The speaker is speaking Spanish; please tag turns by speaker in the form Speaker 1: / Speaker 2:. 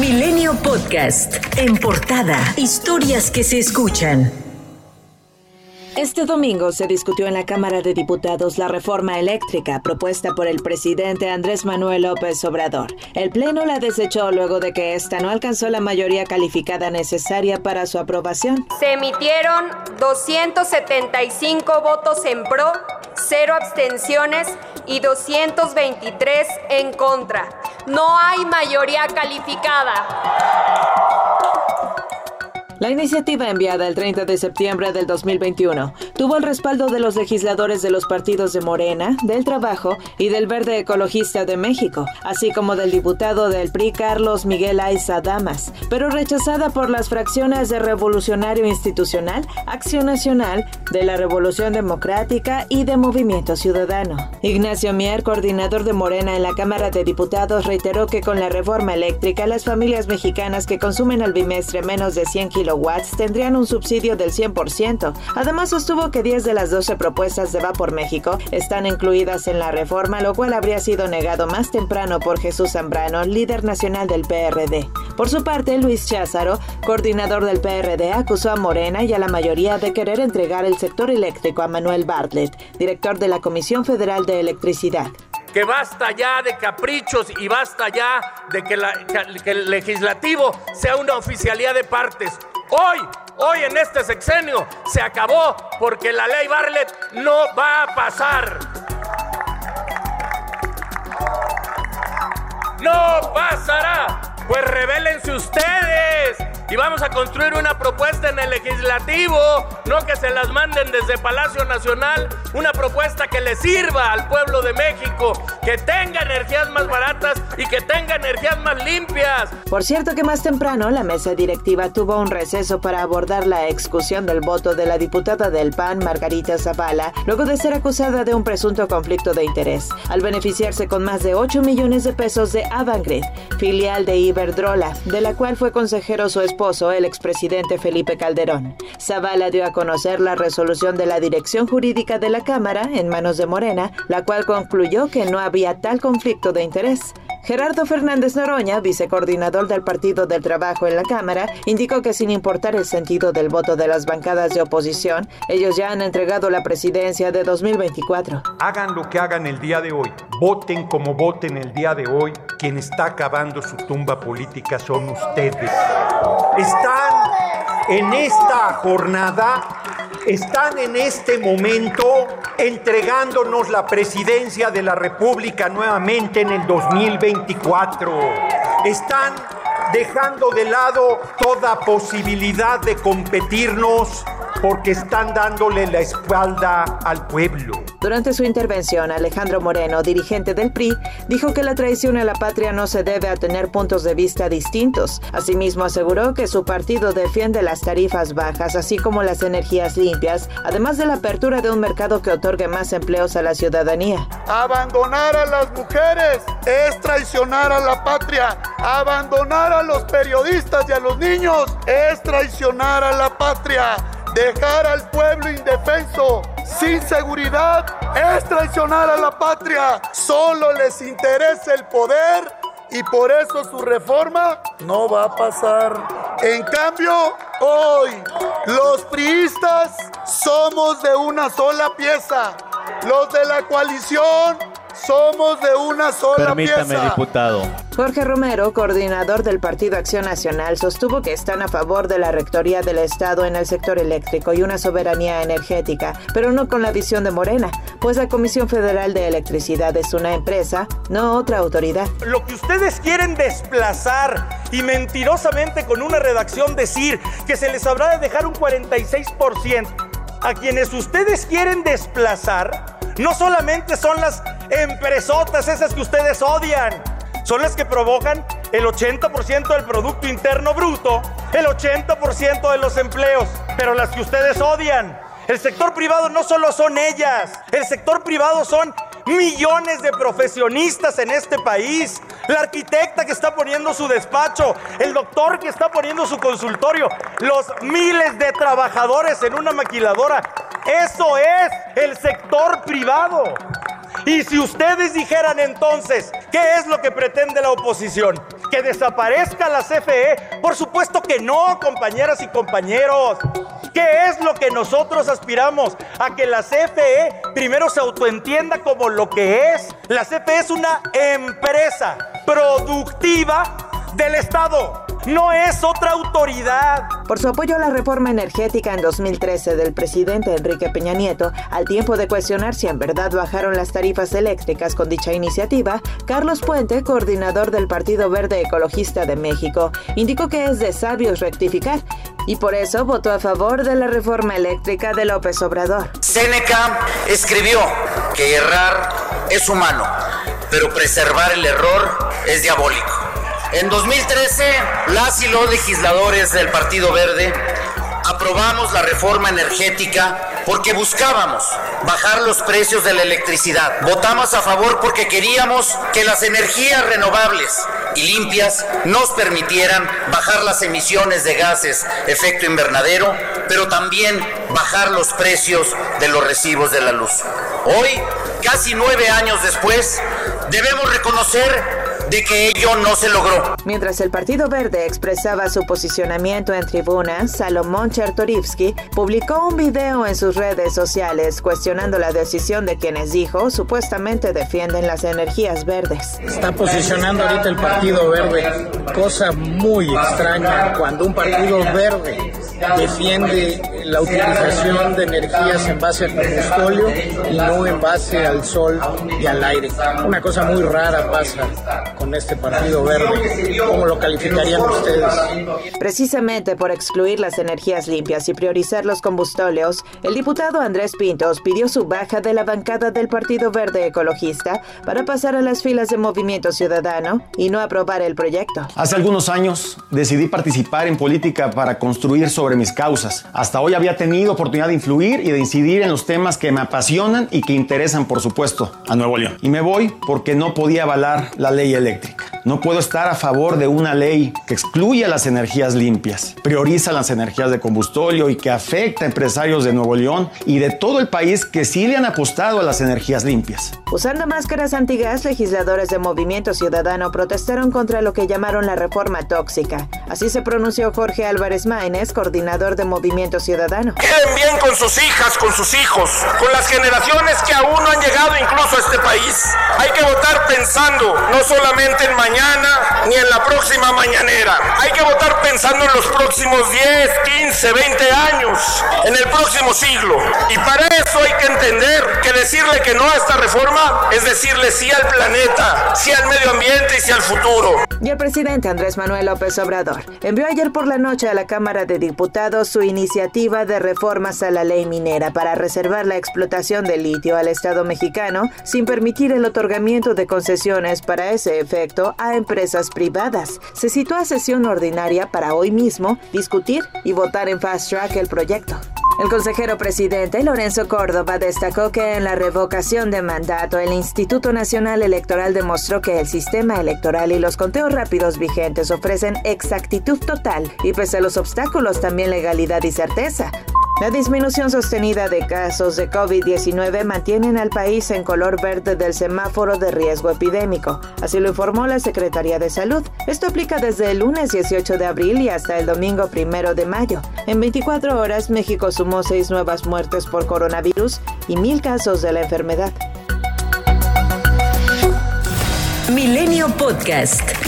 Speaker 1: Milenio Podcast. En portada. Historias que se escuchan.
Speaker 2: Este domingo se discutió en la Cámara de Diputados la reforma eléctrica propuesta por el presidente Andrés Manuel López Obrador. El Pleno la desechó luego de que esta no alcanzó la mayoría calificada necesaria para su aprobación.
Speaker 3: Se emitieron 275 votos en pro, cero abstenciones y 223 en contra. No hay mayoría calificada.
Speaker 2: La iniciativa enviada el 30 de septiembre del 2021 tuvo el respaldo de los legisladores de los partidos de Morena, del Trabajo y del Verde Ecologista de México, así como del diputado del PRI Carlos Miguel Aiza Damas, pero rechazada por las fracciones de Revolucionario Institucional, Acción Nacional, de la Revolución Democrática y de Movimiento Ciudadano. Ignacio Mier, coordinador de Morena en la Cámara de Diputados, reiteró que con la reforma eléctrica las familias mexicanas que consumen al bimestre menos de 100 kilos watts tendrían un subsidio del 100%. Además, sostuvo que 10 de las 12 propuestas de Vapor México están incluidas en la reforma, lo cual habría sido negado más temprano por Jesús Zambrano, líder nacional del PRD. Por su parte, Luis Cházaro, coordinador del PRD, acusó a Morena y a la mayoría de querer entregar el sector eléctrico a Manuel Bartlett, director de la Comisión Federal de Electricidad
Speaker 4: que basta ya de caprichos y basta ya de que, el legislativo sea una oficialía de partes. Hoy, hoy en este sexenio se acabó porque la ley Barlet no va a pasar. No pasará. Pues revélense ustedes y vamos a construir una propuesta en el legislativo, no que se las manden desde Palacio Nacional, una propuesta que le sirva al pueblo de México, que tenga energías más baratas y que tenga energías más limpias.
Speaker 2: Por cierto que más temprano la mesa directiva tuvo un receso para abordar la exclusión del voto de la diputada del PAN, Margarita Zavala, luego de ser acusada de un presunto conflicto de interés, al beneficiarse con más de 8 millones de pesos de Avangrid, filial de Iberdrola, de la cual fue consejero su esposo el expresidente Felipe Calderón. Zavala dio a conocer la resolución de la Dirección Jurídica de la Cámara en manos de Morena, la cual concluyó que no había tal conflicto de interés. Gerardo Fernández Noroña, vicecoordinador del Partido del Trabajo en la Cámara, indicó que sin importar el sentido del voto de las bancadas de oposición, ellos ya han entregado la presidencia de 2024.
Speaker 5: Hagan lo que hagan el día de hoy, voten como voten el día de hoy, quien está acabando su tumba política son ustedes. Están en esta jornada, están en este momento entregándonos la presidencia de la República nuevamente en el 2024. Están dejando de lado toda posibilidad de competirnos porque están dándole la espalda al pueblo.
Speaker 2: Durante su intervención, Alejandro Moreno, dirigente del PRI, dijo que la traición a la patria no se debe a tener puntos de vista distintos. Asimismo, aseguró que su partido defiende las tarifas bajas, así como las energías limpias, además de la apertura de un mercado que otorgue más empleos a la ciudadanía.
Speaker 6: Abandonar a las mujeres es traicionar a la patria. Abandonar a los periodistas y a los niños es traicionar a la patria. Dejar al pueblo indefenso, sin seguridad, es traicionar a la patria. Solo les interesa el poder y por eso su reforma no va a pasar. En cambio, hoy los priistas somos de una sola pieza. Los de la coalición somos de una sola
Speaker 7: Permítame, diputado.
Speaker 2: Jorge Romero, coordinador del Partido Acción Nacional, sostuvo que están a favor de la rectoría del Estado en el sector eléctrico y una soberanía energética, pero no con la visión de Morena, pues la Comisión Federal de Electricidad es una empresa, no otra autoridad.
Speaker 8: Lo que ustedes quieren desplazar y mentirosamente con una redacción decir que se les habrá de dejar un 46% a quienes ustedes quieren desplazar, no solamente son las empresotas esas que ustedes odian. Son las que provocan el 80% del Producto Interno Bruto, el 80% de los empleos, pero las que ustedes odian. El sector privado no solo son ellas, el sector privado son millones de profesionistas en este país. La arquitecta que está poniendo su despacho, el doctor que está poniendo su consultorio, los miles de trabajadores en una maquiladora. Eso es el sector privado. Y si ustedes dijeran entonces, ¿qué es lo que pretende la oposición? ¿Que desaparezca la CFE? Por supuesto que no, compañeras y compañeros. ¿Qué es lo que nosotros aspiramos? A que la CFE primero se autoentienda como lo que es. La CFE es una empresa productiva del Estado no es otra autoridad.
Speaker 2: Por su apoyo a la reforma energética en 2013 del presidente Enrique Peña Nieto, al tiempo de cuestionar si en verdad bajaron las tarifas eléctricas con dicha iniciativa, Carlos Puente, coordinador del Partido Verde Ecologista de México, indicó que es de sabios rectificar y por eso votó a favor de la reforma eléctrica de López Obrador.
Speaker 7: Seneca escribió que errar es humano, pero preservar el error es diabólico. En 2013, las y los legisladores del Partido Verde aprobamos la reforma energética porque buscábamos bajar los precios de la electricidad. Votamos a favor porque queríamos que las energías renovables y limpias nos permitieran bajar las emisiones de gases efecto invernadero, pero también bajar los precios de los recibos de la luz. Hoy, casi nueve años después, debemos reconocer de que ello no se logró.
Speaker 2: Mientras el Partido Verde expresaba su posicionamiento en tribuna, Salomón Chertorivsky publicó un video en sus redes sociales cuestionando la decisión de quienes dijo supuestamente defienden las energías verdes.
Speaker 9: Está posicionando ahorita el Partido Verde, cosa muy extraña cuando un Partido Verde defiende la utilización de energías en base al combustóleo y no en base al sol y al aire. Una cosa muy rara pasa con este Partido Verde. ¿Cómo lo calificarían ustedes?
Speaker 2: Precisamente por excluir las energías limpias y priorizar los combustóleos, el diputado Andrés Pintos pidió su baja de la bancada del Partido Verde Ecologista para pasar a las filas de Movimiento Ciudadano y no aprobar el proyecto.
Speaker 10: Hace algunos años decidí participar en política para construir sobre mis causas. Hasta hoy había tenido oportunidad de influir y de incidir en los temas que me apasionan y que interesan, por supuesto, a Nuevo León. Y me voy porque no podía avalar la ley electoral no puedo estar a favor de una ley que excluye las energías limpias, prioriza las energías de combustóleo y que afecta a empresarios de Nuevo León y de todo el país que sí le han apostado a las energías limpias.
Speaker 2: Usando máscaras antigas, legisladores de Movimiento Ciudadano protestaron contra lo que llamaron la reforma tóxica. Así se pronunció Jorge Álvarez Maínez, coordinador de Movimiento Ciudadano.
Speaker 11: Queden bien con sus hijas, con sus hijos, con las generaciones que aún no han llegado incluso a este país. Hay que votar pensando no solamente en mañana ni en la próxima mañanera. Hay que votar pensando en los próximos 10, 15, 20 años, en el próximo siglo. Y para eso hay que entender que decirle que no a esta reforma es decirle sí al planeta, sí al medio ambiente y sí al futuro.
Speaker 2: Y el presidente Andrés Manuel López Obrador envió ayer por la noche a la Cámara de Diputados su iniciativa de reformas a la ley minera para reservar la explotación de litio al Estado mexicano sin permitir el otorgamiento de concesiones para ese efecto a empresas privadas. Se citó a sesión ordinaria para hoy mismo discutir y votar en fast track el proyecto. El consejero presidente Lorenzo Córdoba destacó que en la revocación de mandato el Instituto Nacional Electoral demostró que el sistema electoral y los conteos rápidos vigentes ofrecen exactitud total y pese a los obstáculos también legalidad y certeza. La disminución sostenida de casos de COVID-19 mantienen al país en color verde del semáforo de riesgo epidémico, así lo informó la Secretaría de Salud. Esto aplica desde el lunes 18 de abril y hasta el domingo 1 de mayo. En 24 horas, México sumó seis nuevas muertes por coronavirus y mil casos de la enfermedad.
Speaker 1: Milenio Podcast.